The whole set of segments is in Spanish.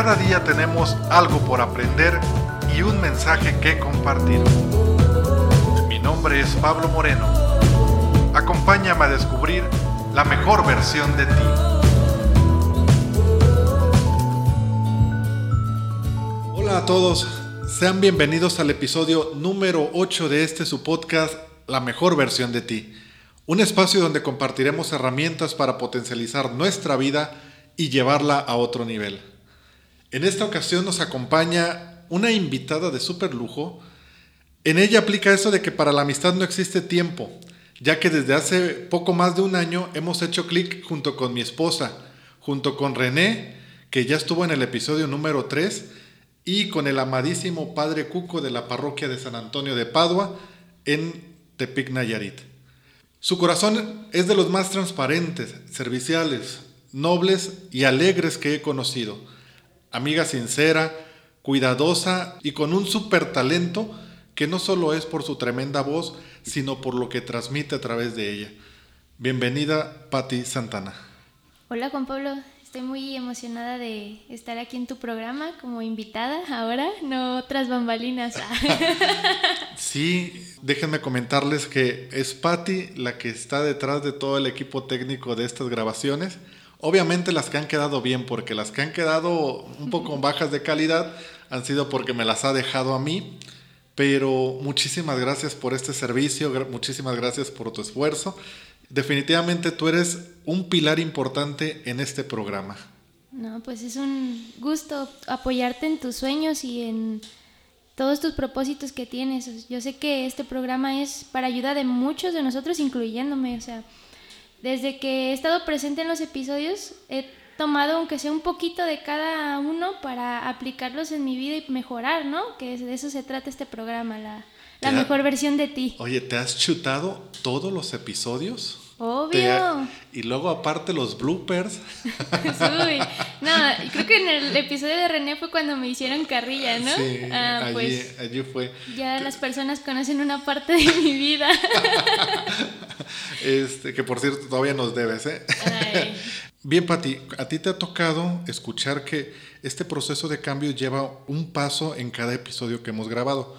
cada día tenemos algo por aprender y un mensaje que compartir. Mi nombre es Pablo Moreno. Acompáñame a descubrir la mejor versión de ti. Hola a todos, sean bienvenidos al episodio número 8 de este su podcast, La mejor versión de ti. Un espacio donde compartiremos herramientas para potencializar nuestra vida y llevarla a otro nivel. En esta ocasión nos acompaña una invitada de super lujo. En ella aplica eso de que para la amistad no existe tiempo, ya que desde hace poco más de un año hemos hecho clic junto con mi esposa, junto con René, que ya estuvo en el episodio número 3, y con el amadísimo Padre Cuco de la parroquia de San Antonio de Padua en Tepic Nayarit. Su corazón es de los más transparentes, serviciales, nobles y alegres que he conocido amiga sincera, cuidadosa y con un súper talento que no solo es por su tremenda voz, sino por lo que transmite a través de ella. Bienvenida, Patti Santana. Hola, Juan Pablo. Estoy muy emocionada de estar aquí en tu programa como invitada ahora, no otras bambalinas. sí, déjenme comentarles que es Patti la que está detrás de todo el equipo técnico de estas grabaciones. Obviamente las que han quedado bien, porque las que han quedado un poco bajas de calidad han sido porque me las ha dejado a mí. Pero muchísimas gracias por este servicio, muchísimas gracias por tu esfuerzo. Definitivamente tú eres un pilar importante en este programa. No, pues es un gusto apoyarte en tus sueños y en todos tus propósitos que tienes. Yo sé que este programa es para ayuda de muchos de nosotros, incluyéndome. O sea, desde que he estado presente en los episodios, he tomado aunque sea un poquito de cada uno para aplicarlos en mi vida y mejorar, ¿no? Que de eso se trata este programa, la, la mejor versión de ti. Oye, ¿te has chutado todos los episodios? Obvio. Y luego aparte los bloopers. Uy, no, creo que en el episodio de René fue cuando me hicieron carrilla, ¿no? Sí, ah, allí, pues, allí fue. Ya las personas conocen una parte de mi vida. este, que por cierto todavía nos debes, ¿eh? Bien, Pati, a ti te ha tocado escuchar que este proceso de cambio lleva un paso en cada episodio que hemos grabado.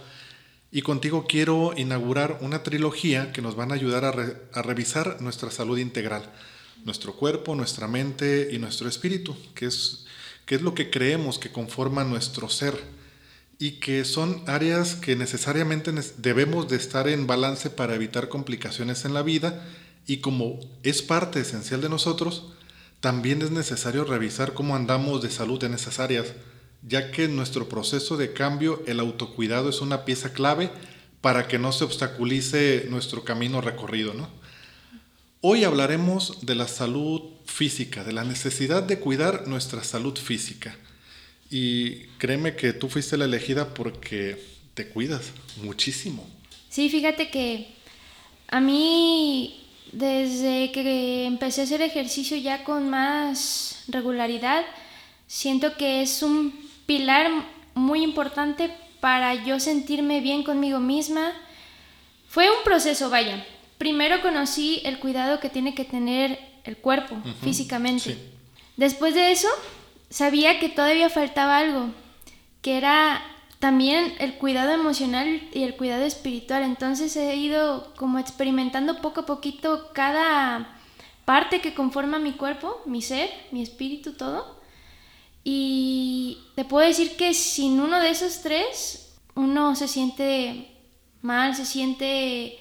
Y contigo quiero inaugurar una trilogía que nos van a ayudar a, revisar nuestra salud integral, nuestro cuerpo, nuestra mente y nuestro espíritu, que es, que es lo que creemos que conforma nuestro ser y que son áreas que necesariamente debemos de estar en balance para evitar complicaciones en la vida y como es parte esencial de nosotros, también es necesario revisar cómo andamos de salud en esas áreas ya que en nuestro proceso de cambio el autocuidado es una pieza clave para que no se obstaculice nuestro camino recorrido. ¿no? Hoy hablaremos de la salud física, de la necesidad de cuidar nuestra salud física. Y créeme que tú fuiste la elegida porque te cuidas muchísimo. Sí, fíjate que a mí desde que empecé a hacer ejercicio ya con más regularidad, siento que es un pilar muy importante para yo sentirme bien conmigo misma. Fue un proceso, vaya. Primero conocí el cuidado que tiene que tener el cuerpo físicamente. Después de eso, sabía que todavía faltaba algo, que era también el cuidado emocional y el cuidado espiritual. Entonces he ido como experimentando poco a poquito cada parte que conforma mi cuerpo, mi ser, mi espíritu, todo. Y te puedo decir que sin uno de esos tres, uno se siente mal, se siente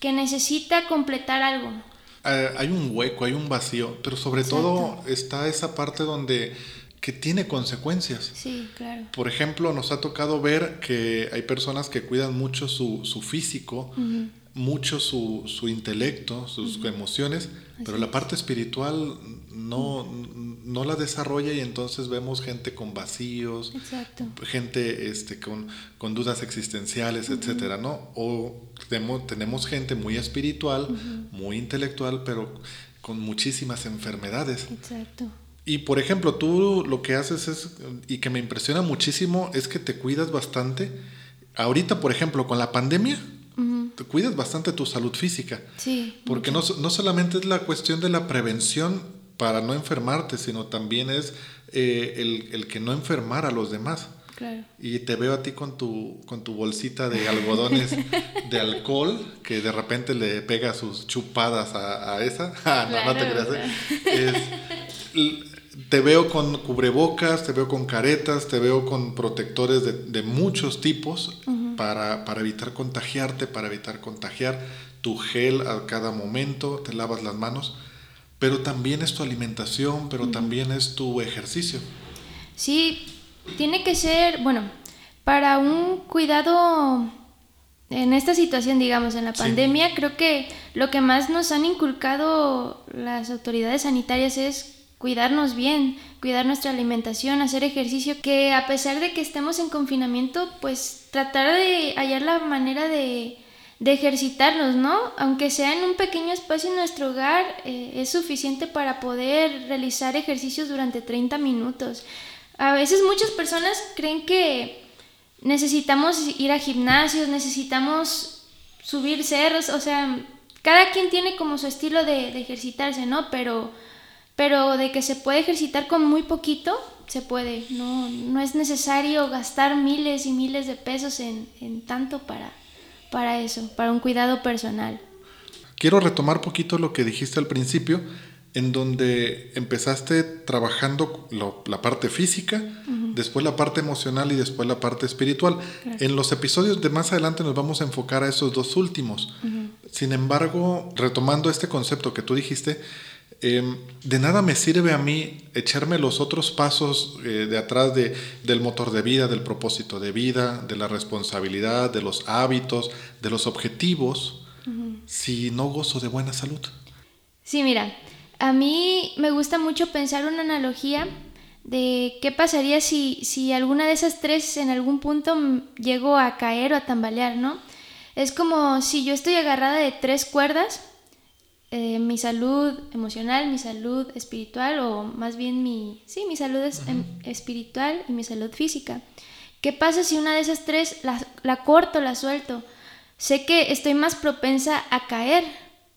que necesita completar algo. Eh, hay un hueco, hay un vacío, pero sobre todo está esa parte donde que tiene consecuencias. Sí, claro. Por ejemplo, nos ha tocado ver que hay personas que cuidan mucho su, su físico, mucho su, su, intelecto, sus emociones, pero la parte espiritual no, no la desarrolla y entonces vemos gente con vacíos, gente este, con, con, dudas existenciales, etcétera, ¿no? O tenemos, tenemos gente muy espiritual, muy intelectual, pero con muchísimas enfermedades. Exacto. Y por ejemplo, tú lo que haces es, y que me impresiona muchísimo, es que te cuidas bastante. Ahorita, por ejemplo, con la pandemia, te cuidas bastante tu salud física. Sí. Porque no, no solamente es la cuestión de la prevención para no enfermarte, sino también es eh, el, el, que no enfermar a los demás. Claro. Y te veo a ti con tu, con tu bolsita de algodones de alcohol, que de repente le pega sus chupadas a, a esa. Ah, no, no te creas. ¿eh? Es, te veo con cubrebocas, te veo con caretas, te veo con protectores de, de muchos tipos para, para, evitar contagiarte, para evitar contagiar tu gel a cada momento, te lavas las manos, pero también es tu alimentación, pero también es tu ejercicio. Sí, tiene que ser, bueno, para un cuidado en esta situación, digamos, en la pandemia, creo que lo que más nos han inculcado las autoridades sanitarias es cuidarnos bien, cuidar nuestra alimentación, hacer ejercicio, que a pesar de que estemos en confinamiento, pues tratar de hallar la manera de, de ejercitarnos, ¿no? Aunque sea en un pequeño espacio en nuestro hogar, eh, es suficiente para poder realizar ejercicios durante 30 minutos. A veces muchas personas creen que necesitamos ir a gimnasios, necesitamos subir cerros, o sea, cada quien tiene como su estilo de, de ejercitarse, ¿no? Pero pero de que se puede ejercitar con muy poquito, se puede. No, no es necesario gastar miles y miles de pesos en, en tanto para, para eso, para un cuidado personal. Quiero retomar poquito lo que dijiste al principio, en donde empezaste trabajando lo, la parte física, uh -huh. después la parte emocional y después la parte espiritual. Claro. En los episodios de más adelante nos vamos a enfocar a esos dos últimos. Uh -huh. Sin embargo, retomando este concepto que tú dijiste, eh, de nada me sirve a mí echarme los otros pasos eh, de atrás de, del motor de vida, del propósito de vida, de la responsabilidad, de los hábitos, de los objetivos, uh -huh. si no gozo de buena salud. Sí, mira, a mí me gusta mucho pensar una analogía de qué pasaría si, si alguna de esas tres en algún punto llego a caer o a tambalear, ¿no? Es como si yo estoy agarrada de tres cuerdas eh, mi salud emocional, mi salud espiritual o más bien mi, sí, mi salud es, uh -huh. espiritual y mi salud física. ¿Qué pasa si una de esas tres la, la, corto, la suelto? Sé que estoy más propensa a caer.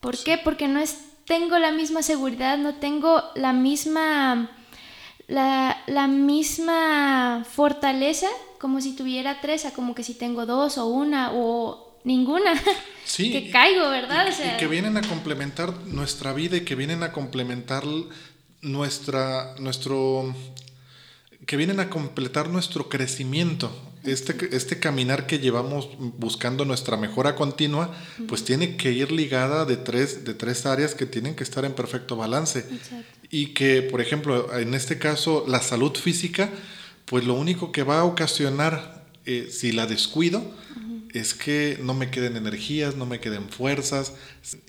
¿Por qué? Porque no es, tengo la misma seguridad, no tengo la misma, la, la misma fortaleza como si tuviera tres, a como que si tengo dos o una o ninguna. Sí, que caigo, ¿verdad? Y, o sea, y, que vienen a complementar nuestra vida y que vienen a complementar nuestra, nuestro, que vienen a completar nuestro crecimiento. Este, este caminar que llevamos buscando nuestra mejora continua, pues tiene que ir ligada de tres, de tres áreas que tienen que estar en perfecto balance. Exacto. Y que, por ejemplo, en este caso, la salud física, pues lo único que va a ocasionar, eh, si la descuido, es que no me queden energías, no me queden fuerzas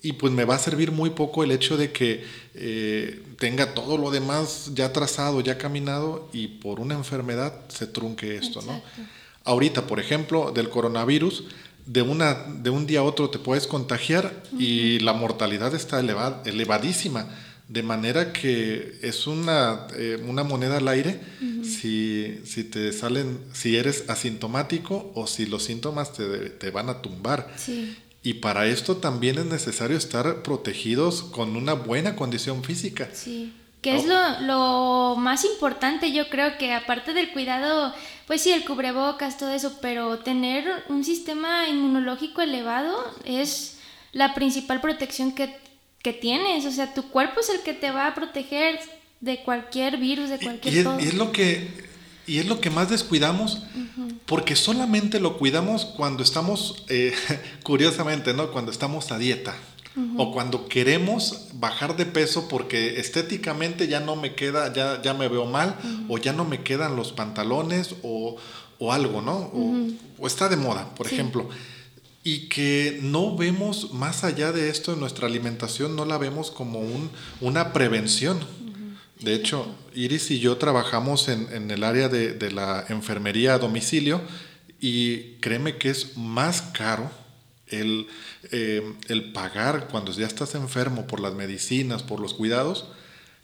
y pues me va a servir muy poco el hecho de que eh, tenga todo lo demás ya trazado, ya caminado y por una enfermedad se trunque esto, Exacto. ¿no? Ahorita, por ejemplo, del coronavirus, de, una, de un día a otro te puedes contagiar uh -huh. y la mortalidad está elevad, elevadísima de manera que es una, eh, una moneda al aire uh -huh. si, si, te salen, si eres asintomático o si los síntomas te, te van a tumbar. Sí. Y para esto también es necesario estar protegidos con una buena condición física. Sí. Que es lo, lo, más importante, yo creo que aparte del cuidado, pues sí, el cubrebocas, todo eso, pero tener un sistema inmunológico elevado es la principal protección que que tienes, o sea, tu cuerpo es el que te va a proteger de cualquier virus, de cualquier y, y, es, y es, lo que y es lo que más descuidamos, uh -huh. porque solamente lo cuidamos cuando estamos, eh, curiosamente, ¿no? Cuando estamos a dieta. Uh -huh. O cuando queremos bajar de peso porque estéticamente ya no me queda, ya, ya me veo mal, uh -huh. o ya no me quedan los pantalones, o, o algo, ¿no? O, o, está de moda, por sí. ejemplo y que no vemos más allá de esto en nuestra alimentación, no la vemos como un, una prevención. De hecho, Iris y yo trabajamos en, en el área de, de, la enfermería a domicilio y créeme que es más caro el, eh, el pagar cuando ya estás enfermo por las medicinas, por los cuidados,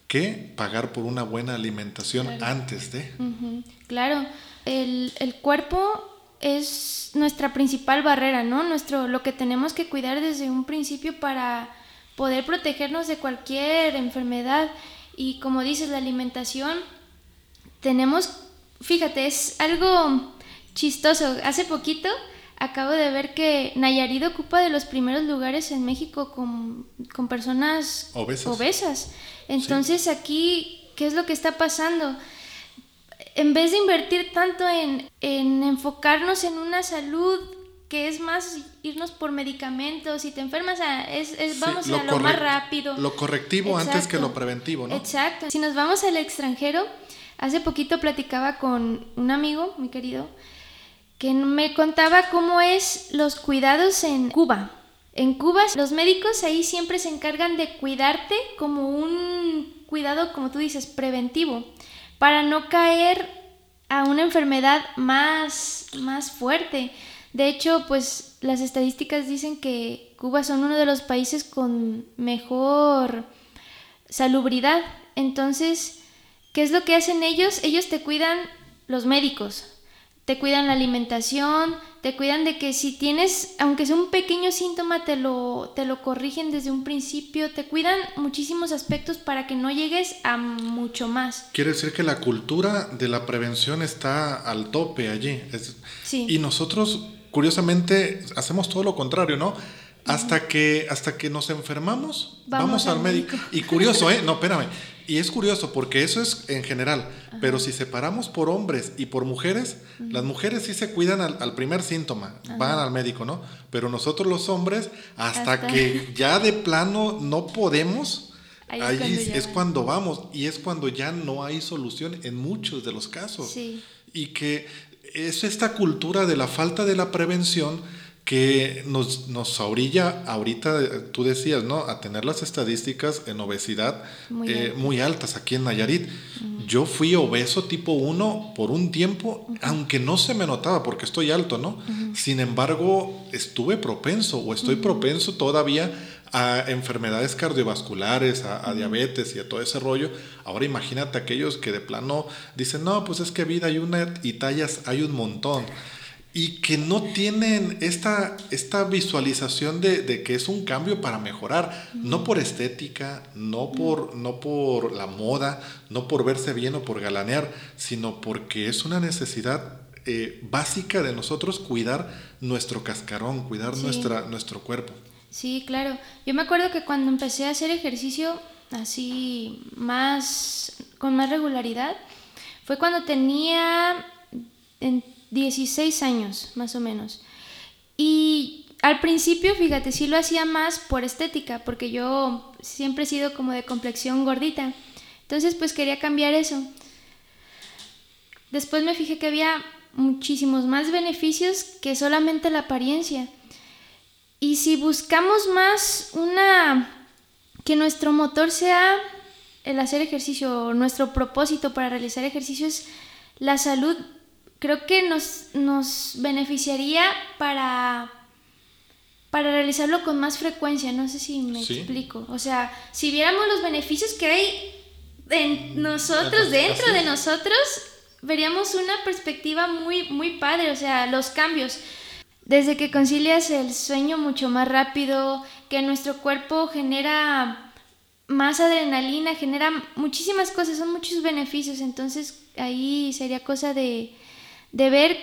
que pagar por una buena alimentación claro. antes de. Uh -huh. Claro, el, el cuerpo es nuestra principal barrera, ¿no? Nuestro, lo que tenemos que cuidar desde un principio para poder protegernos de cualquier enfermedad. Y como dices, la alimentación tenemos, fíjate, es algo chistoso. Hace poquito acabo de ver que Nayarit ocupa de los primeros lugares en México con, con personas obesas. Entonces aquí, ¿qué es lo que está pasando? En vez de invertir tanto en, en enfocarnos en una salud que es más irnos por medicamentos, si te enfermas, es, es vamos a lo más rápido. Lo correctivo antes que lo preventivo, ¿no? Exacto. Si nos vamos al extranjero, hace poquito platicaba con un amigo, muy querido, que me contaba cómo es los cuidados en Cuba. En Cuba los médicos ahí siempre se encargan de cuidarte como un cuidado, como tú dices, preventivo, para no caer a una enfermedad más, más fuerte. De hecho, pues las estadísticas dicen que Cuba son uno de los países con mejor salubridad. Entonces, ¿qué es lo que hacen ellos? Ellos te cuidan los médicos, te cuidan la alimentación, te cuidan de que si tienes, aunque sea un pequeño síntoma, te lo, te lo corrigen desde un principio, te cuidan muchísimos aspectos para que no llegues a mucho más. Quiere decir que la cultura de la prevención está al tope allí. sí. Y nosotros, curiosamente, hacemos todo lo contrario, ¿no? Hasta que, hasta que nos enfermamos, vamos, al, médico. Y curioso, ¿eh? No, espérame. Y es curioso porque eso es en general, pero si separamos por hombres y por mujeres, las mujeres sí se cuidan al, primer síntoma, van al médico, ¿no? Pero nosotros los hombres, hasta, que ya de plano no podemos, ahí, es, cuando, vamos y es cuando ya no hay solución en muchos de los casos. Y que es esta cultura de la falta de la prevención que nos, nos orilla ahorita, tú decías, ¿no? A tener las estadísticas en obesidad muy, eh, altas aquí en Nayarit. Yo fui obeso tipo 1 por un tiempo, aunque no se me notaba porque estoy alto, ¿no? Sin embargo, estuve propenso o estoy propenso todavía a enfermedades cardiovasculares, a, a, diabetes y a todo ese rollo. Ahora imagínate aquellos que de plano dicen, no, pues es que vida hay una y tallas hay un montón y que no tienen esta, esta visualización de, que es un cambio para mejorar, no por estética, no por, no por la moda, no por verse bien o por galanear, sino porque es una necesidad eh, básica de nosotros cuidar nuestro cascarón, cuidar nuestra, nuestro cuerpo. Sí, claro. Yo me acuerdo que cuando empecé a hacer ejercicio así más, con más regularidad, fue cuando tenía... En, 16 años, más o menos. Y al principio, fíjate, sí lo hacía más por estética, porque yo siempre he sido como de complexión gordita. Entonces, pues quería cambiar eso. Después me fijé que había muchísimos más beneficios que solamente la apariencia. Y si buscamos más una que nuestro motor sea el hacer ejercicio, nuestro propósito para realizar ejercicio es la salud creo que nos, nos beneficiaría para, para realizarlo con más frecuencia. No sé si me explico. O sea, si viéramos los beneficios que hay en nosotros, dentro de nosotros, veríamos una perspectiva muy, muy padre. O sea, los cambios. Desde que concilias el sueño mucho más rápido, que nuestro cuerpo genera más adrenalina, genera muchísimas cosas, son muchos beneficios. Entonces ahí sería cosa de, de ver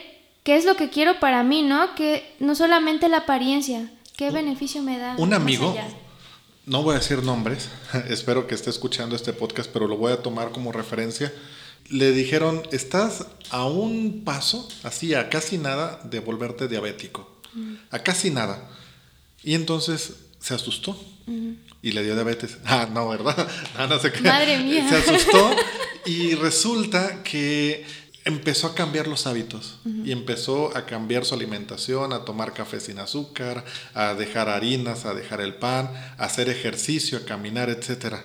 qué es lo que quiero para mí, ¿no? Que no solamente la apariencia, qué beneficio me da. Un amigo, no voy a decir nombres, espero que esté escuchando este podcast, pero lo voy a tomar como referencia. Le dijeron, estás a un paso, así a casi nada, de volverte diabético. Mm. A casi nada. Y entonces se asustó y le dio diabetes. Ah, no, ¿verdad? Ah, no, Madre mía. Se asustó y resulta que empezó a cambiar los hábitos y empezó a cambiar su alimentación, a tomar café sin azúcar, a dejar harinas, a dejar el pan, a hacer ejercicio, a caminar, etc.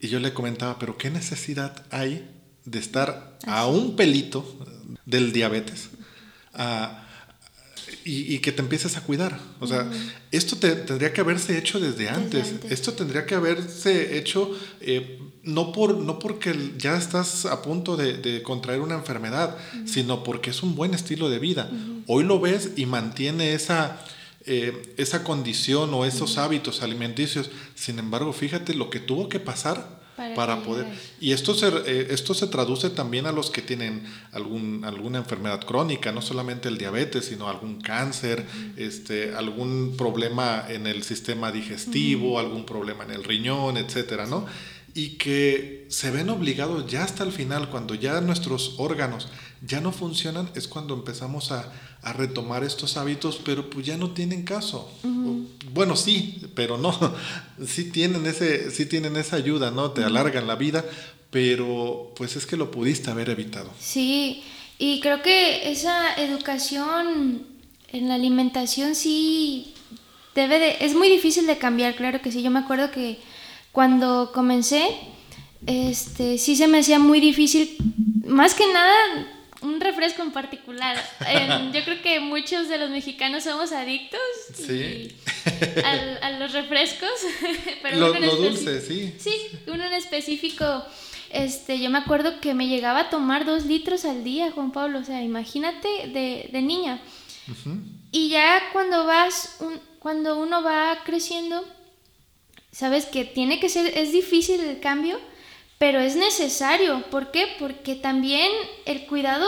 Y yo le comentaba, pero ¿qué necesidad hay de estar a un pelito del diabetes? y, que te empieces a cuidar. O sea, esto tendría que haberse hecho desde antes. Esto tendría que haberse hecho eh, no, por, no porque ya estás a punto de, contraer una enfermedad, sino porque es un buen estilo de vida. Hoy lo ves y mantiene esa, eh, esa condición o esos hábitos alimenticios. Sin embargo, fíjate lo que tuvo que pasar para, poder. Y esto se, eh, esto se traduce también a los que tienen algún, alguna enfermedad crónica, no solamente el diabetes, sino algún cáncer, este, algún problema en el sistema digestivo, algún problema en el riñón, etcétera, ¿no? Y que se ven obligados ya hasta el final, cuando ya nuestros órganos ya no funcionan, es cuando empezamos a, a retomar estos hábitos, pero pues ya no tienen caso. Bueno, sí, pero no. Sí tienen, ese, sí tienen esa ayuda, ¿no? Te alargan la vida, pero pues es que lo pudiste haber evitado. Sí, y creo que esa educación en la alimentación sí debe de... Es muy difícil de cambiar, claro que sí. Yo me acuerdo que cuando comencé, este, sí se me hacía muy difícil, más que nada un refresco en particular. yo creo que muchos de los mexicanos somos adictos a, los refrescos. Pero lo, dulce, sí. Sí, uno en específico. Este, yo me acuerdo que me llegaba a tomar dos litros al día, Juan Pablo. O sea, imagínate de, de niña. Y ya cuando vas, un, cuando uno va creciendo, sabes que tiene que ser, es difícil el cambio, pero es necesario. ¿Por qué? Porque también el cuidado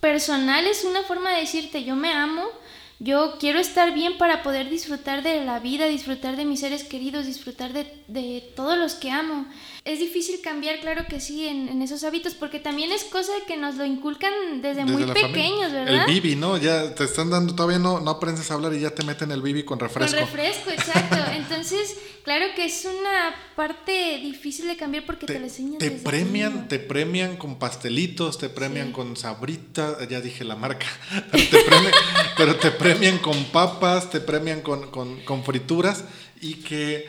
personal es una forma de decirte yo me amo, yo quiero estar bien para poder disfrutar de la vida, disfrutar de mis seres queridos, disfrutar de, de todos los que amo. Es difícil cambiar, claro que sí, en, esos hábitos, porque también es cosa que nos lo inculcan desde, muy pequeños, ¿verdad? El bibi, ¿no? Ya te están dando, todavía no, no aprendes a hablar y ya te meten el bibi con refresco. Con refresco, exacto. Entonces, claro que es una parte difícil de cambiar porque te, lo enseñan. Te premian, te premian con pastelitos, te premian con sabrita, ya dije la marca, pero te premian, con papas, te premian con, con, con frituras y que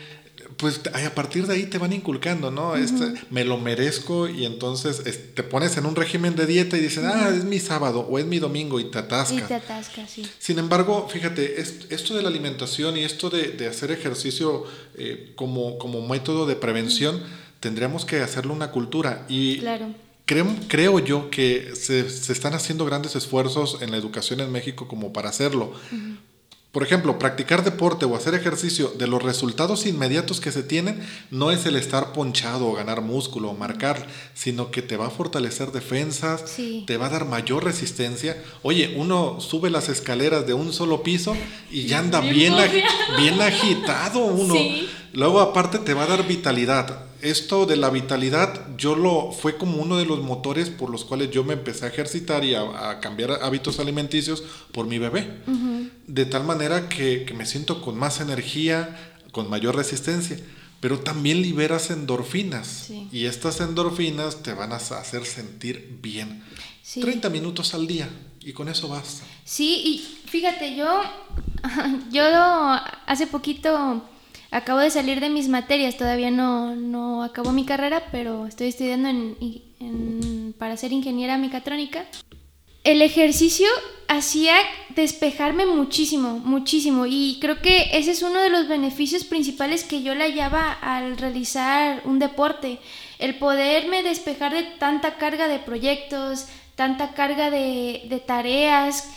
pues a partir de ahí te van inculcando, ¿no? este, me lo merezco y entonces te pones en un régimen de dieta y dices, ah, es mi sábado o es mi domingo y te atasca. Y te sí. Sin embargo, fíjate, esto de la alimentación y esto de, hacer ejercicio eh, como, como método de prevención, tendríamos que hacerlo una cultura. Y claro. Creo, creo yo que se, se, están haciendo grandes esfuerzos en la educación en México como para hacerlo. Por ejemplo, practicar deporte o hacer ejercicio, de los resultados inmediatos que se tienen, no es el estar ponchado o ganar músculo o marcar, sino que te va a fortalecer defensas, te va a dar mayor resistencia. Oye, uno sube las escaleras de un solo piso y ya anda bien, bien, agitado uno. Luego aparte te va a dar vitalidad esto de la vitalidad, yo lo fue como uno de los motores por los cuales yo me empecé a ejercitar y a, cambiar hábitos alimenticios por mi bebé. De tal manera que, me siento con más energía, con mayor resistencia. Pero también liberas endorfinas. Y estas endorfinas te van a hacer sentir bien. 30 minutos al día. Y con eso basta. Sí, y fíjate, yo, yo hace poquito acabo de salir de mis materias, todavía no, no acabo mi carrera, pero estoy estudiando para ser ingeniera mecatrónica. El ejercicio hacía despejarme muchísimo, muchísimo, y creo que ese es uno de los beneficios principales que yo le hallaba al realizar un deporte, el poderme despejar de tanta carga de proyectos, tanta carga de tareas,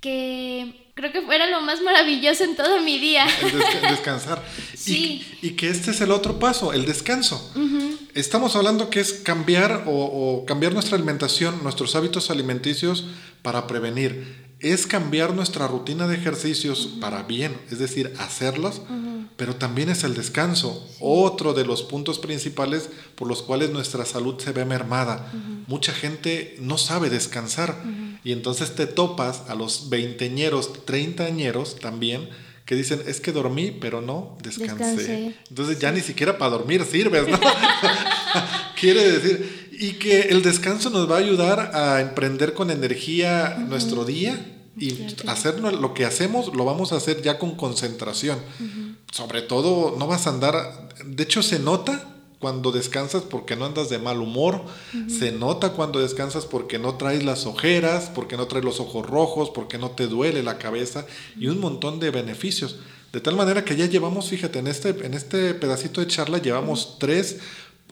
que creo que fuera lo más maravilloso en todo mi día. El descansar. sí. Y, que este es el otro paso, el descanso. Estamos hablando que es cambiar o, cambiar nuestra alimentación, nuestros hábitos alimenticios para prevenir. Es cambiar nuestra rutina de ejercicios para bien, es decir, hacerlos, pero también es el descanso, otro de los puntos principales por los cuales nuestra salud se ve mermada. Mucha gente no sabe descansar y entonces te topas a los veinteñeros, treintañeros también, que dicen, es que dormí, pero no descansé. Entonces ya ni siquiera para dormir sirves, ¿no? Quiere decir, y que el descanso nos va a ayudar a emprender con energía nuestro día y hacer lo que hacemos lo vamos a hacer ya con concentración. Sobre todo, no vas a andar, de hecho se nota cuando descansas porque no andas de mal humor, se nota cuando descansas porque no traes las ojeras, porque no traes los ojos rojos, porque no te duele la cabeza y un montón de beneficios. De tal manera que ya llevamos, fíjate, en este, en este pedacito de charla llevamos tres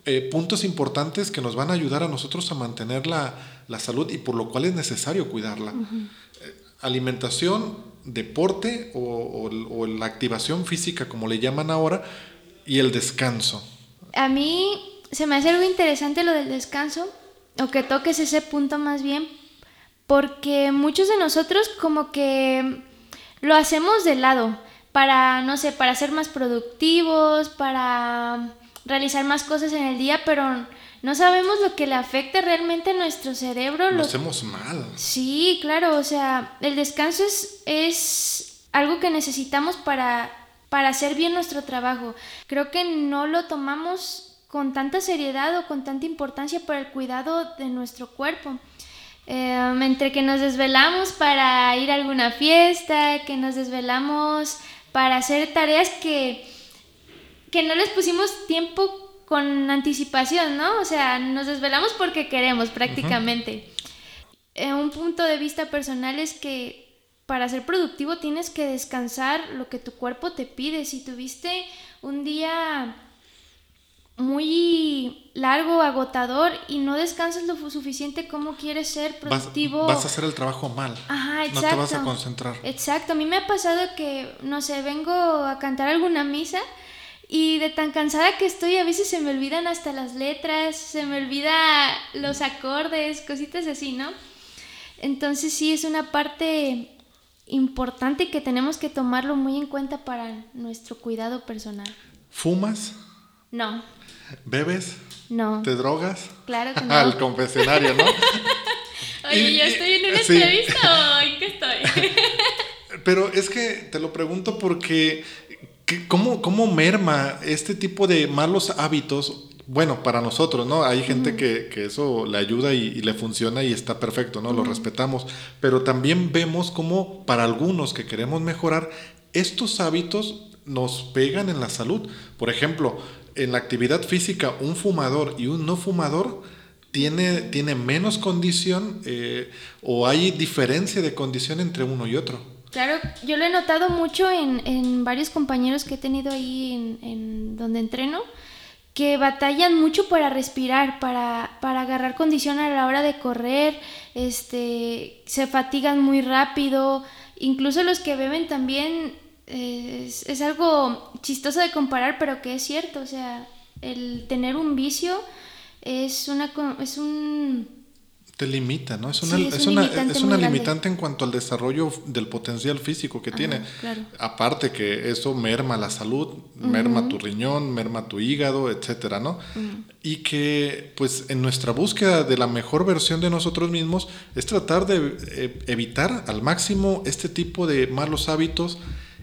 eh, puntos importantes que nos van a ayudar a nosotros a mantener la, salud y por lo cual es necesario cuidarla. Eh, alimentación, deporte o, o la activación física, como le llaman ahora, y el descanso a mí se me hace algo interesante lo del descanso, o que toques ese punto más bien, porque muchos de nosotros como que lo hacemos de lado para, no sé, para ser más productivos, para realizar más cosas en el día, pero no sabemos lo que le afecta realmente a nuestro cerebro. Lo hacemos mal. Sí, claro, o sea, el descanso es, es algo que necesitamos para, para hacer bien nuestro trabajo. Creo que no lo tomamos con tanta seriedad o con tanta importancia para el cuidado de nuestro cuerpo. Em, entre que nos desvelamos para ir a alguna fiesta, que nos desvelamos para hacer tareas que, que no les pusimos tiempo con anticipación, ¿no? O sea, nos desvelamos porque queremos prácticamente. Eh, un punto de vista personal es que para ser productivo tienes que descansar lo que tu cuerpo te pide. Si tuviste un día muy largo, agotador y no descansas lo suficiente, ¿cómo quieres ser productivo? Vas, a hacer el trabajo mal. Ajá, exacto. No te vas a concentrar. Exacto. A mí me ha pasado que, no sé, vengo a cantar alguna misa y de tan cansada que estoy, a veces se me olvidan hasta las letras, se me olvida los acordes, cositas así, ¿no? Entonces sí es una parte importante que tenemos que tomarlo muy en cuenta para nuestro cuidado personal. ¿Fumas? No. ¿Bebes? No. ¿Te drogas? Claro que no. Al confesionario, ¿no? Oye, ¿yo estoy en una entrevista o en qué estoy? Pero es que te lo pregunto porque ¿cómo, ¿cómo merma este tipo de malos hábitos bueno, para nosotros, ¿no? Hay gente que, que, eso le ayuda y, le funciona y está perfecto, ¿no? Lo respetamos. Pero también vemos cómo para algunos que queremos mejorar, estos hábitos nos pegan en la salud. Por ejemplo, en la actividad física, un fumador y un no fumador tiene, tiene menos condición eh, o hay diferencia de condición entre uno y otro. Claro, yo lo he notado mucho en, en varios compañeros que he tenido ahí en, en, donde entreno, que batallan mucho para respirar, para, para agarrar condición a la hora de correr, este, se fatigan muy rápido, incluso los que beben también es, es, algo chistoso de comparar, pero que es cierto, o sea, el tener un vicio es, una, es un te limita, ¿no? Es una, es, una, limitante, es una limitante en cuanto al desarrollo del potencial físico que tiene. Aparte que eso merma la salud, merma tu riñón, merma tu hígado, etcétera, ¿no? Y que, pues, en nuestra búsqueda de la mejor versión de nosotros mismos es tratar de eh, evitar al máximo este tipo de malos hábitos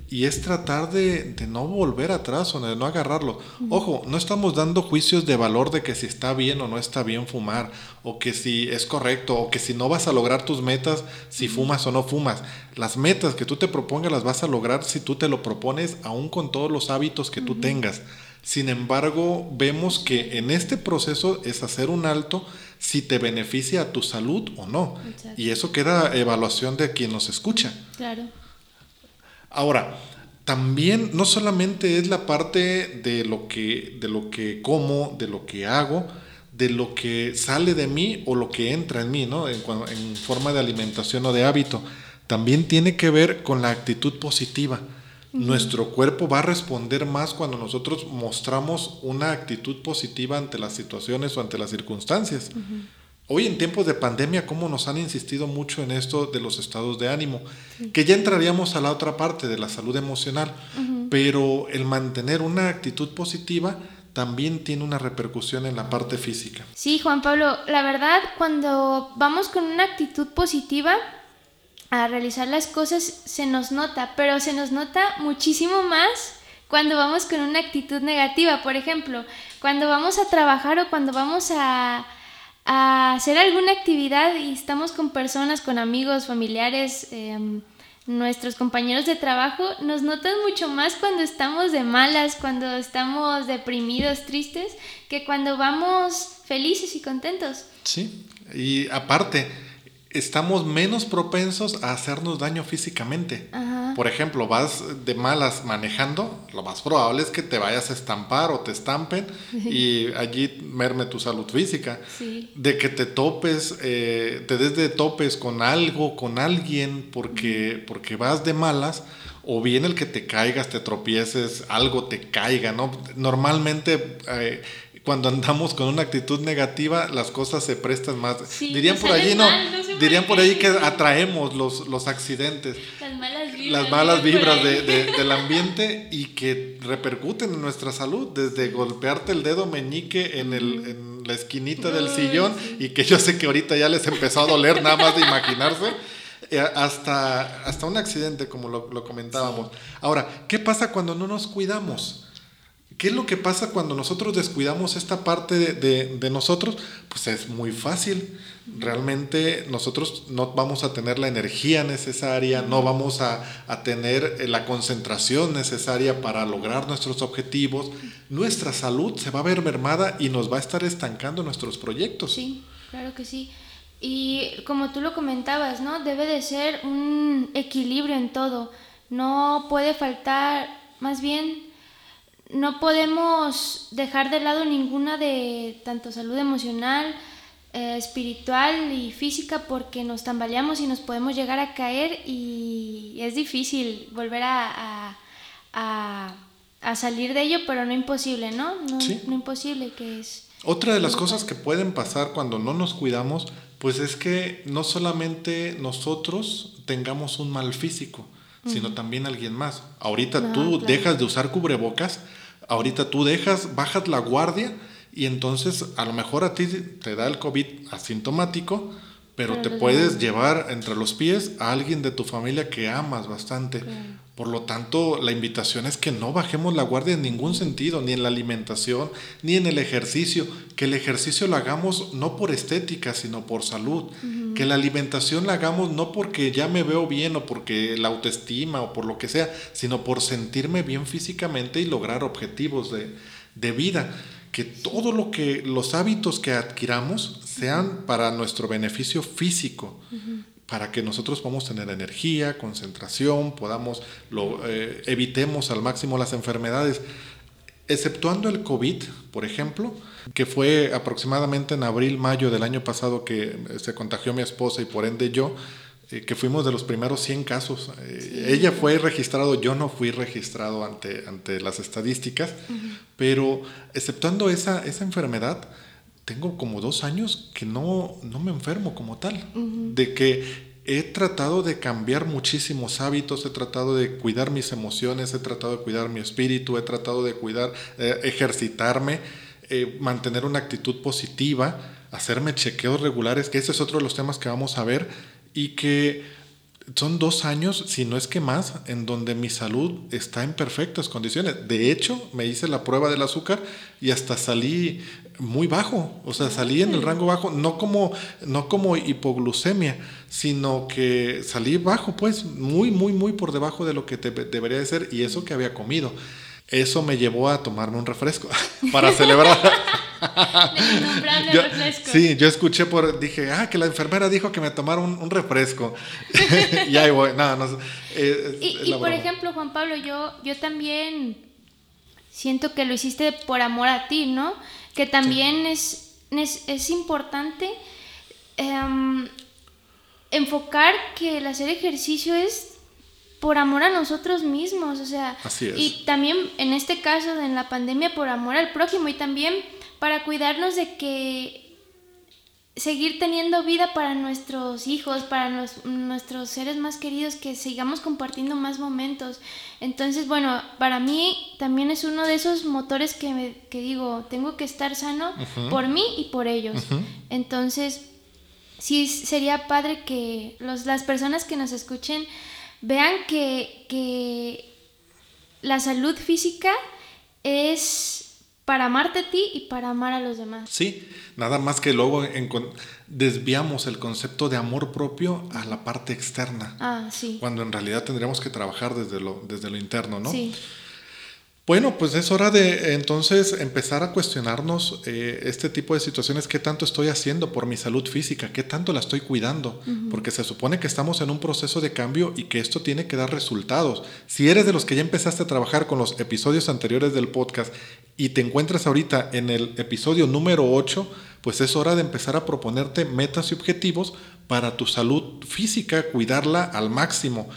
y es tratar de, no volver atrás o de no agarrarlo. Ojo, no estamos dando juicios de valor de que si está bien o no está bien fumar, o que si es correcto, o que si no vas a lograr tus metas si fumas o no fumas. Las metas que tú te propongas las vas a lograr si tú te lo propones, aún con todos los hábitos que tú tengas. Sin embargo, vemos que en este proceso es hacer un alto si te beneficia a tu salud o no. Y eso queda evaluación de quien nos escucha. Claro. Ahora, también no solamente es la parte de lo que, de lo que como, de lo que hago, de lo que sale de mí o lo que entra en mí, ¿no? En, en forma de alimentación o de hábito. También tiene que ver con la actitud positiva. Nuestro cuerpo va a responder más cuando nosotros mostramos una actitud positiva ante las situaciones o ante las circunstancias. Hoy en tiempos de pandemia, ¿cómo nos han insistido mucho en esto de los estados de ánimo? Que ya entraríamos a la otra parte de la salud emocional, pero el mantener una actitud positiva también tiene una repercusión en la parte física. Sí, Juan Pablo, la verdad, cuando vamos con una actitud positiva a realizar las cosas, se nos nota, pero se nos nota muchísimo más cuando vamos con una actitud negativa. Por ejemplo, cuando vamos a trabajar o cuando vamos a a hacer alguna actividad y estamos con personas, con amigos, familiares, em, nuestros compañeros de trabajo, nos notan mucho más cuando estamos de malas, cuando estamos deprimidos, tristes, que cuando vamos felices y contentos. Sí, y aparte, estamos menos propensos a hacernos daño físicamente. Por ejemplo, vas de malas manejando, lo más probable es que te vayas a estampar o te estampen y allí merme tu salud física. De que te topes, eh, te des de topes con algo, con alguien, porque, porque vas de malas, o bien el que te caigas, te tropieces, algo te caiga, ¿no? Normalmente... Eh, cuando andamos con una actitud negativa, las cosas se prestan más. dirían por allí, no, dirían por ahí que atraemos los, los accidentes, las malas vibras, las malas vibras del ambiente y que repercuten en nuestra salud, desde golpearte el dedo meñique en, el, en la esquinita del sillón y que yo sé que ahorita ya les empezó a doler nada más de imaginarse. Eh, hasta, hasta un accidente, como lo, lo comentábamos. Ahora, ¿qué pasa cuando no nos cuidamos? ¿Qué es lo que pasa cuando nosotros descuidamos esta parte de, nosotros? Pues es muy fácil. Realmente nosotros no vamos a tener la energía necesaria, no vamos a, tener eh, la concentración necesaria para lograr nuestros objetivos. Nuestra salud se va a ver mermada y nos va a estar estancando nuestros proyectos. Sí, claro que sí. Y como tú lo comentabas, ¿no? Debe de ser un equilibrio en todo. No puede faltar, más bien no podemos dejar de lado ninguna de tanto salud emocional, eh, espiritual y física porque nos tambaleamos y nos podemos llegar a caer y es difícil volver a, a, salir de ello, pero no imposible, ¿no? No, no imposible que es. Otra de las cosas que pueden pasar cuando no nos cuidamos, pues es que no solamente nosotros tengamos un mal físico, sino también alguien más. Ahorita tú dejas de usar cubrebocas, ahorita tú dejas, bajas la guardia y entonces a lo mejor a ti te da el COVID asintomático, pero, te puedes llevar entre los pies a alguien de tu familia que amas bastante. Por lo tanto, la invitación es que no bajemos la guardia en ningún sentido, ni en la alimentación, ni en el ejercicio. Que el ejercicio lo hagamos no por estética, sino por salud. Que la alimentación la hagamos no porque ya me veo bien o porque la autoestima o por lo que sea, sino por sentirme bien físicamente y lograr objetivos de, de vida que todo lo que los hábitos que adquiramos sean para nuestro beneficio físico, para que nosotros podamos tener energía, concentración, podamos lo, eh, evitemos al máximo las enfermedades. Exceptuando el COVID, por ejemplo, que fue aproximadamente en abril, mayo del año pasado que se contagió mi esposa y por ende yo, eh, que fuimos de los primeros 100 casos. Eh, ella fue registrado, yo no fui registrado ante, ante las estadísticas, pero exceptuando esa, esa enfermedad, tengo como dos años que no, no me enfermo como tal, de que he tratado de cambiar muchísimos hábitos, he tratado de cuidar mis emociones, he tratado de cuidar mi espíritu, he tratado de cuidar, eh, ejercitarme, mantener una actitud positiva, hacerme chequeos regulares, que ese es otro de los temas que vamos a ver y que son dos años, si no es que más, en donde mi salud está en perfectas condiciones. De hecho, me hice la prueba del azúcar y hasta salí muy bajo, o sea, salí en el rango bajo, no como, no como hipoglucemia, sino que salí bajo, pues, muy, muy, muy por debajo de lo que debería de ser y eso que había comido. Eso me llevó a tomarme un refresco para celebrar. Sí, yo escuché por, dije, ah, que la enfermera dijo que me tomara un, refresco. y ahí voy, nada, no, y, por ejemplo, Juan Pablo, yo, yo también siento que lo hiciste por amor a ti, ¿no? Que también es, es, importante em, enfocar que el hacer ejercicio es por amor a nosotros mismos, o sea, y también en este caso en la pandemia por amor al prójimo y también para cuidarnos de que seguir teniendo vida para nuestros hijos, para nuestros seres más queridos, que sigamos compartiendo más momentos. Entonces, bueno, para mí también es uno de esos motores que, me, que digo, tengo que estar sano por mí y por ellos. Entonces, sí sería padre que los, las personas que nos escuchen vean que, que la salud física es para amarte a ti y para amar a los demás. Sí, nada más que luego desviamos el concepto de amor propio a la parte externa. Ah, sí. Cuando en realidad tendríamos que trabajar desde lo, desde lo interno, ¿no? Sí. Bueno, pues es hora de entonces empezar a cuestionarnos eh, este tipo de situaciones, qué tanto estoy haciendo por mi salud física, qué tanto la estoy cuidando, porque se supone que estamos en un proceso de cambio y que esto tiene que dar resultados. Si eres de los que ya empezaste a trabajar con los episodios anteriores del podcast y te encuentras ahorita en el episodio número 8, pues es hora de empezar a proponerte metas y objetivos para tu salud física, cuidarla al máximo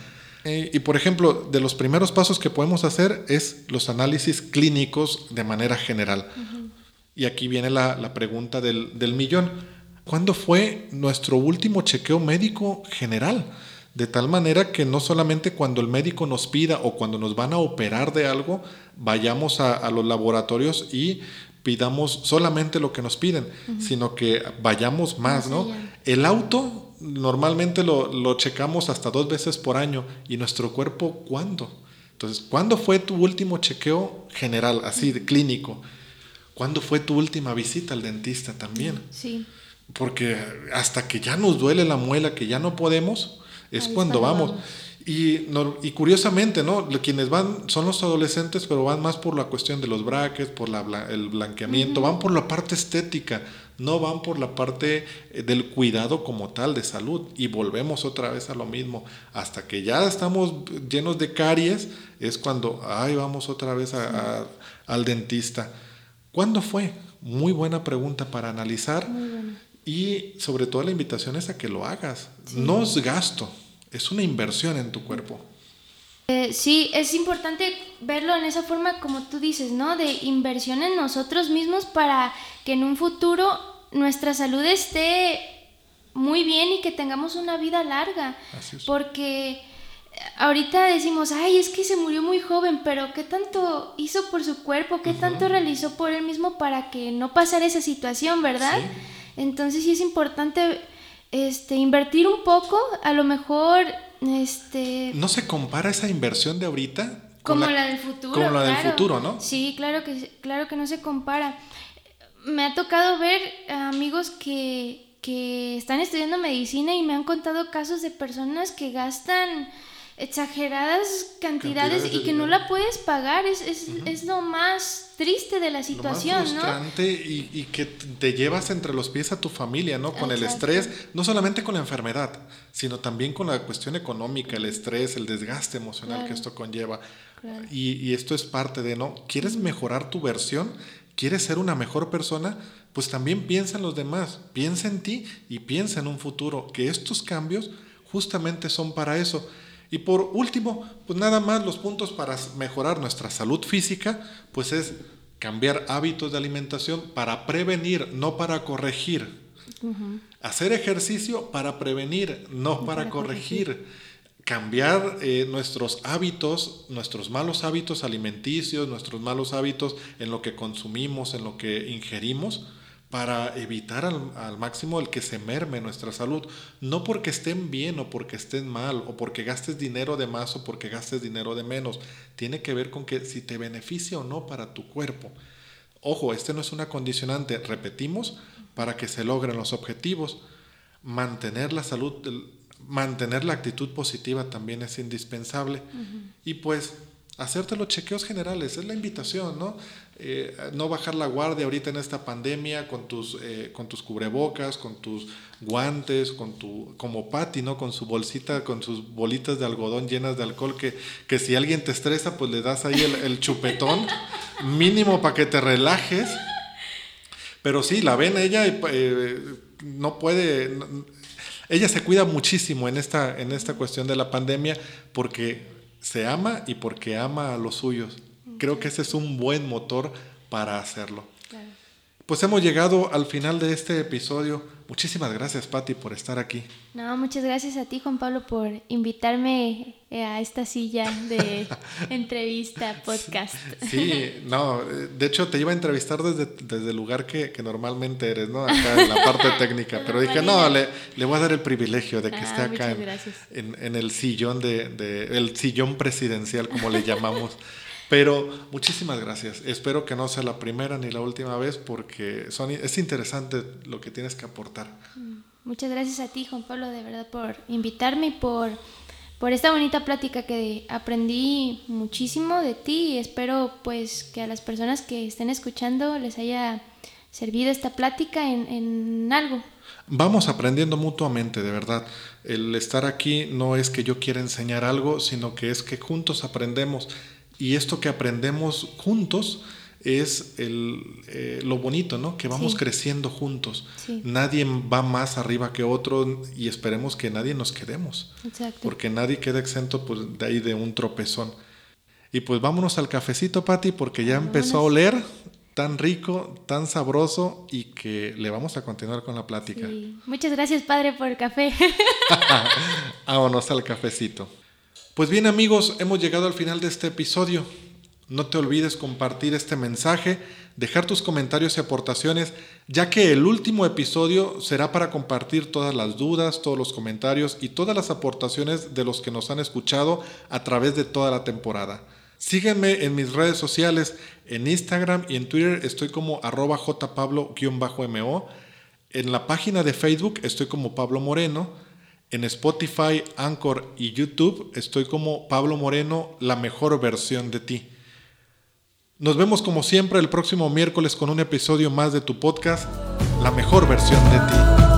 eh, y por ejemplo, de los primeros pasos que podemos hacer es los análisis clínicos de manera general. Y aquí viene la, pregunta del, del millón. ¿Cuándo fue nuestro último chequeo médico general? De tal manera que no solamente cuando el médico nos pida o cuando nos van a operar de algo, vayamos a, los laboratorios y pidamos solamente lo que nos piden, sino que vayamos más, ¿no? El auto normalmente lo, lo, checamos hasta dos veces por año y nuestro cuerpo, ¿cuándo? Entonces, ¿cuándo fue tu último chequeo general, así, de clínico? ¿Cuándo fue tu última visita al dentista también? Sí. Porque hasta que ya nos duele la muela, que ya no podemos, es cuando vamos. Y, y, curiosamente, ¿no? Quienes van son los adolescentes, pero van más por la cuestión de los brackets, por la, el blanqueamiento, van por la parte estética, no van por la parte eh, del cuidado como tal de salud. Y volvemos otra vez a lo mismo. Hasta que ya estamos llenos de caries, es cuando, ay, vamos otra vez al dentista. ¿Cuándo fue? Muy buena pregunta para analizar. Y sobre todo la invitación es a que lo hagas. No es gasto, es una inversión en tu cuerpo. Eh, sí, es importante verlo en esa forma como tú dices, ¿no? De inversión en nosotros mismos para que en un futuro nuestra salud esté muy bien y que tengamos una vida larga. Porque ahorita decimos, ay, es que se murió muy joven, pero ¿qué tanto hizo por su cuerpo? ¿Qué tanto realizó por él mismo para que no pasara esa situación, verdad? Entonces sí es importante este, invertir un poco, a lo mejor... Este, ¿No se compara esa inversión de ahorita? Como la, del futuro. Como la del futuro, ¿no? Sí, claro que, claro que no se compara. Me ha tocado ver amigos que, que están estudiando medicina y me han contado casos de personas que gastan exageradas cantidades, y que no la puedes pagar. Es, es, es, lo más triste de la situación, lo más frustrante Y, y, que te llevas entre los pies a tu familia, ¿no? Con el estrés, no solamente con la enfermedad, sino también con la cuestión económica, el estrés, el desgaste emocional que esto conlleva. Y, y, esto es parte de, ¿no? ¿Quieres mejorar tu versión? ¿Quieres ser una mejor persona? Pues también piensa en los demás, piensa en ti y piensa en un futuro, que estos cambios justamente son para eso. Y por último, pues nada más los puntos para mejorar nuestra salud física, pues es cambiar hábitos de alimentación para prevenir, no para corregir. Hacer ejercicio para prevenir, no para, corregir. Cambiar eh, nuestros hábitos, nuestros malos hábitos alimenticios, nuestros malos hábitos en lo que consumimos, en lo que ingerimos, para evitar al, máximo el que se merme nuestra salud, no porque estén bien o porque estén mal, o porque gastes dinero de más o porque gastes dinero de menos, tiene que ver con que si te beneficia o no para tu cuerpo. Ojo, este no es una condicionante, repetimos, para que se logren los objetivos. Mantener la salud, mantener la actitud positiva también es indispensable. Y pues hacerte los chequeos generales, es la invitación, ¿no? Eh, no bajar la guardia ahorita en esta pandemia con tus, eh, con tus cubrebocas, con tus guantes, con tu, como Patty, ¿no? Con su bolsita, con sus bolitas de algodón llenas de alcohol, que, que si alguien te estresa, pues le das ahí el, chupetón, mínimo para que te relajes. Pero sí, la ven ella y eh, no puede... ella se cuida muchísimo en esta, en esta cuestión de la pandemia porque se ama y porque ama a los suyos. Creo que ese es un buen motor para hacerlo. Pues hemos llegado al final de este episodio. Muchísimas gracias, Patti, por estar aquí. No, muchas gracias a ti, Juan Pablo, por invitarme eh, a esta silla de entrevista, podcast. Sí, no, de hecho te iba a entrevistar desde, desde el lugar que, que normalmente eres, ¿no? Acá en la parte técnica, pero dije, no, le, le, voy a dar el privilegio de que esté ah, acá en, en, el sillón de, de, el sillón presidencial, como le llamamos. Pero muchísimas gracias. Espero que no sea la primera ni la última vez porque son, es interesante lo que tienes que aportar. Mm, muchas gracias a ti, Juan Pablo, de verdad, por invitarme y por, por esta bonita plática que aprendí muchísimo de ti y espero pues que a las personas que estén escuchando les haya servido esta plática en, en algo. Vamos aprendiendo mutuamente, de verdad. El estar aquí no es que yo quiera enseñar algo, sino que es que juntos aprendemos y esto que aprendemos juntos es el, eh, lo bonito, ¿no? Que vamos creciendo juntos. Nadie va más arriba que otro y esperemos que nadie nos quedemos. Porque nadie queda exento pues, de ahí de un tropezón. Y pues vámonos al cafecito, Patti, porque ya empezó a oler. tan rico, tan sabroso y que le vamos a continuar con la plática. Muchas gracias, padre, por el café. Vámonos al cafecito. Pues bien amigos, hemos llegado al final de este episodio. No te olvides compartir este mensaje, dejar tus comentarios y aportaciones, ya que el último episodio será para compartir todas las dudas, todos los comentarios y todas las aportaciones de los que nos han escuchado a través de toda la temporada. Sígueme en mis redes sociales, en Instagram y en Twitter estoy como arroba jpablo-mo. En la página de Facebook estoy como Pablo Moreno. En Spotify, Anchor y YouTube estoy como Pablo Moreno, la mejor versión de ti. Nos vemos como siempre el próximo miércoles con un episodio más de tu podcast, La mejor versión de ti.